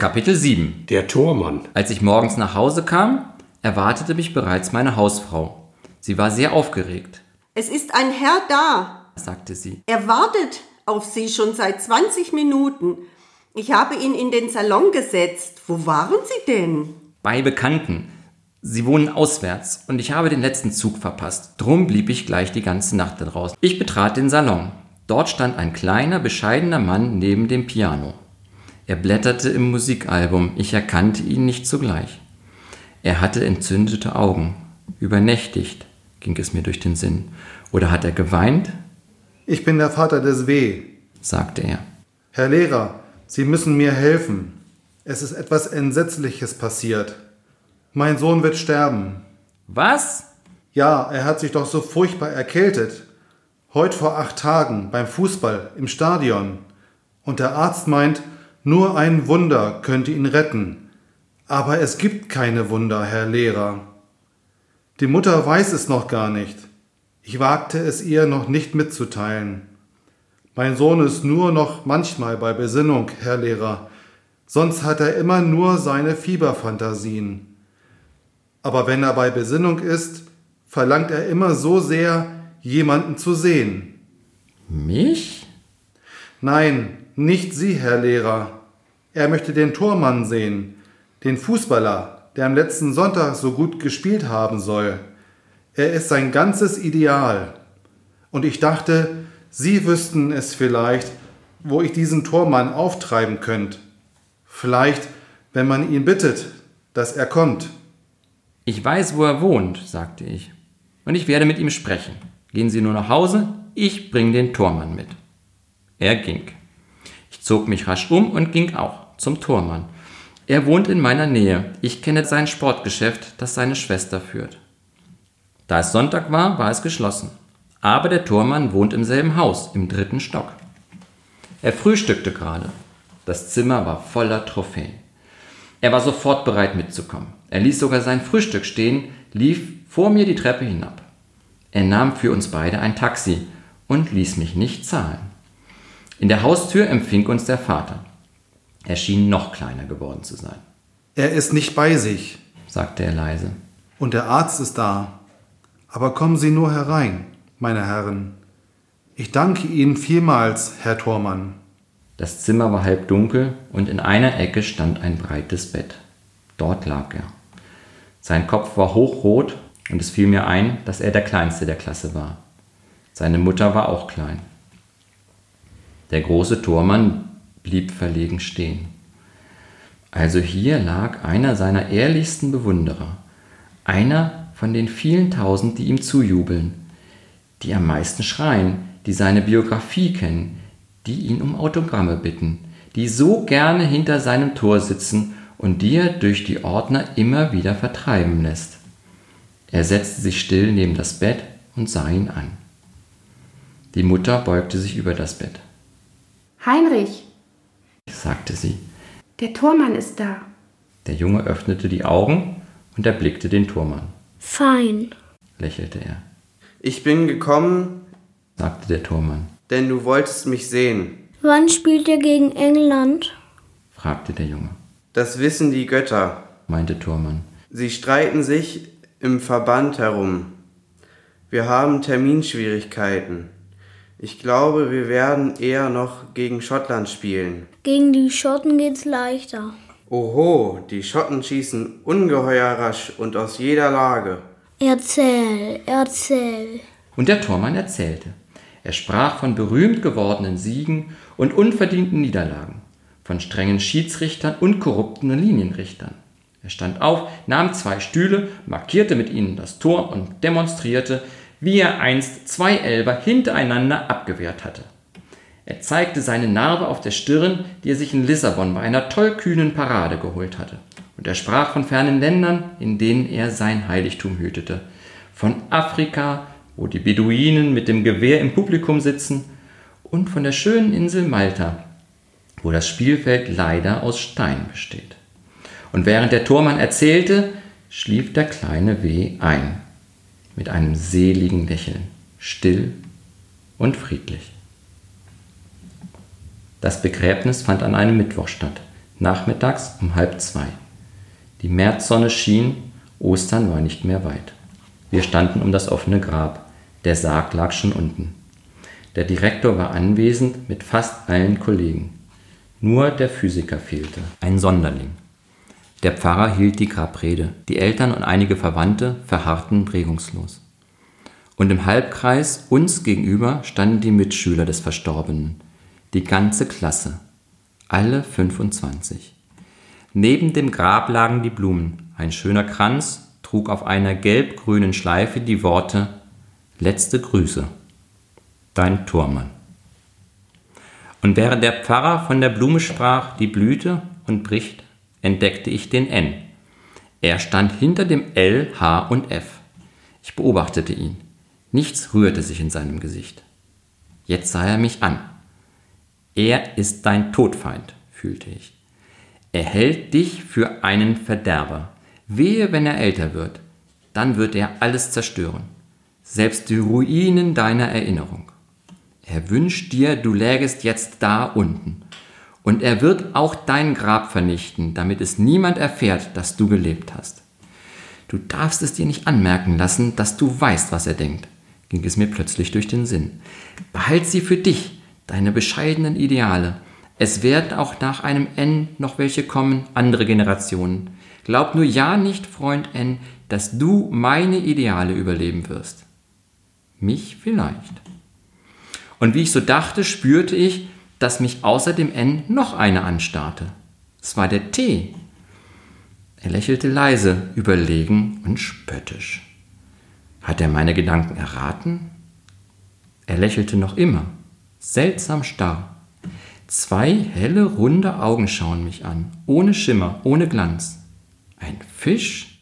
Kapitel 7 Der Tormann. Als ich morgens nach Hause kam, erwartete mich bereits meine Hausfrau. Sie war sehr aufgeregt, Es ist ein Herr da. sagte sie. Er wartet auf Sie schon seit 20 Minuten. Ich habe ihn in den Salon gesetzt. Wo waren Sie denn? Bei Bekannten. Sie wohnen auswärts und ich habe den letzten Zug verpasst. Drum blieb ich gleich die ganze Nacht draußen. Ich betrat den Salon. Dort stand ein kleiner, bescheidener Mann neben dem Piano. Er blätterte im Musikalbum. Ich erkannte ihn nicht sogleich. Er hatte entzündete Augen. Übernächtigt, ging es mir durch den Sinn. Oder hat er geweint? Ich bin der Vater des W. sagte er. Herr Lehrer, Sie müssen mir helfen. Es ist etwas Entsetzliches passiert. Mein Sohn wird sterben. Was? Ja, er hat sich doch so furchtbar erkältet. Heute vor acht Tagen beim Fußball im Stadion. Und der Arzt meint, nur ein Wunder könnte ihn retten. Aber es gibt keine Wunder, Herr Lehrer. Die Mutter weiß es noch gar nicht. Ich wagte es ihr noch nicht mitzuteilen. Mein Sohn ist nur noch manchmal bei Besinnung, Herr Lehrer. Sonst hat er immer nur seine Fieberfantasien. Aber wenn er bei Besinnung ist, verlangt er immer so sehr, jemanden zu sehen. Mich? Nein, nicht Sie, Herr Lehrer. Er möchte den Tormann sehen, den Fußballer, der am letzten Sonntag so gut gespielt haben soll. Er ist sein ganzes Ideal. Und ich dachte, Sie wüssten es vielleicht, wo ich diesen Tormann auftreiben könnte. Vielleicht, wenn man ihn bittet, dass er kommt. Ich weiß, wo er wohnt, sagte ich. Und ich werde mit ihm sprechen. Gehen Sie nur nach Hause, ich bringe den Tormann mit. Er ging. Zog mich rasch um und ging auch zum Tormann. Er wohnt in meiner Nähe. Ich kenne sein Sportgeschäft, das seine Schwester führt. Da es Sonntag war, war es geschlossen. Aber der Tormann wohnt im selben Haus, im dritten Stock. Er frühstückte gerade. Das Zimmer war voller Trophäen. Er war sofort bereit mitzukommen. Er ließ sogar sein Frühstück stehen, lief vor mir die Treppe hinab. Er nahm für uns beide ein Taxi und ließ mich nicht zahlen. In der Haustür empfing uns der Vater. Er schien noch kleiner geworden zu sein, Er ist nicht bei sich. sagte er leise. Und der Arzt ist da. Aber kommen Sie nur herein, meine Herren. Ich danke Ihnen vielmals, Herr Tormann. Das Zimmer war halb dunkel und in einer Ecke stand ein breites Bett. Dort lag er. Sein Kopf war hochrot und es fiel mir ein, dass er der Kleinste der Klasse war. Seine Mutter war auch klein. Der große Tormann blieb verlegen stehen. Also hier lag einer seiner ehrlichsten Bewunderer, einer von den vielen tausend, die ihm zujubeln, die am meisten schreien, die seine Biografie kennen, die ihn um Autogramme bitten, die so gerne hinter seinem Tor sitzen und die er durch die Ordner immer wieder vertreiben lässt. Er setzte sich still neben das Bett und sah ihn an. Die Mutter beugte sich über das Bett. Heinrich, sagte sie. der Tormann ist da. Der Junge öffnete die Augen und erblickte den Tormann. Fein. Lächelte er, Ich bin gekommen, sagte der Tormann, denn du wolltest mich sehen. Wann spielt ihr gegen England? fragte der Junge, Das wissen die Götter. meinte Tormann. Sie streiten sich im Verband herum. Wir haben Terminschwierigkeiten. Ich glaube, wir werden eher noch gegen Schottland spielen. Gegen die Schotten geht's leichter. Oho, die Schotten schießen ungeheuer rasch und aus jeder Lage. Erzähl, erzähl. Und der Tormann erzählte. Er sprach von berühmt gewordenen Siegen und unverdienten Niederlagen, von strengen Schiedsrichtern und korrupten Linienrichtern. Er stand auf, nahm zwei Stühle, markierte mit ihnen das Tor und demonstrierte, wie er einst zwei Elber hintereinander abgewehrt hatte. Er zeigte seine Narbe auf der Stirn, die er sich in Lissabon bei einer tollkühnen Parade geholt hatte. Und er sprach von fernen Ländern, in denen er sein Heiligtum hütete. Von Afrika, wo die Beduinen mit dem Gewehr im Publikum sitzen, und von der schönen Insel Malta, wo das Spielfeld leider aus Stein besteht. Und während der Tormann erzählte, schlief der kleine W. ein, mit einem seligen Lächeln, still und friedlich. Das Begräbnis fand an einem Mittwoch statt, Nachmittags um halb zwei. Die Märzsonne schien, Ostern war nicht mehr weit. Wir standen um das offene Grab. Der Sarg lag schon unten. Der Direktor war anwesend mit fast allen Kollegen. Nur der Physiker fehlte, ein Sonderling. Der Pfarrer hielt die Grabrede. Die Eltern und einige Verwandte verharrten regungslos. Und im Halbkreis uns gegenüber standen die Mitschüler des Verstorbenen, die ganze Klasse, alle 25. Neben dem Grab lagen die Blumen. Ein schöner Kranz trug auf einer gelb-grünen Schleife die Worte Letzte Grüße. Dein Tormann. Und während der Pfarrer von der Blume sprach, die blühte und bricht, entdeckte ich den N. Er stand hinter dem L, H und F. Ich beobachtete ihn. Nichts rührte sich in seinem Gesicht. Jetzt sah er mich an. Er ist dein Todfeind, fühlte ich. Er hält dich für einen Verderber. Wehe, wenn er älter wird, dann wird er alles zerstören, selbst die Ruinen deiner Erinnerung. Er wünscht dir, du lägest jetzt da unten. Und er wird auch dein Grab vernichten, damit es niemand erfährt, dass du gelebt hast. Du darfst es dir nicht anmerken lassen, dass du weißt, was er denkt ging es mir plötzlich durch den Sinn. Behalt sie für dich, deine bescheidenen Ideale. Es werden auch nach einem N noch welche kommen, andere Generationen. Glaub nur ja nicht, Freund N, dass du meine Ideale überleben wirst. Mich vielleicht. Und wie ich so dachte, spürte ich, dass mich außer dem N noch eine anstarrte. Es war der T. Er lächelte leise, überlegen und spöttisch. Hat er meine Gedanken erraten? Er lächelte noch immer, seltsam starr. Zwei helle, runde Augen schauen mich an, ohne Schimmer, ohne Glanz. Ein Fisch?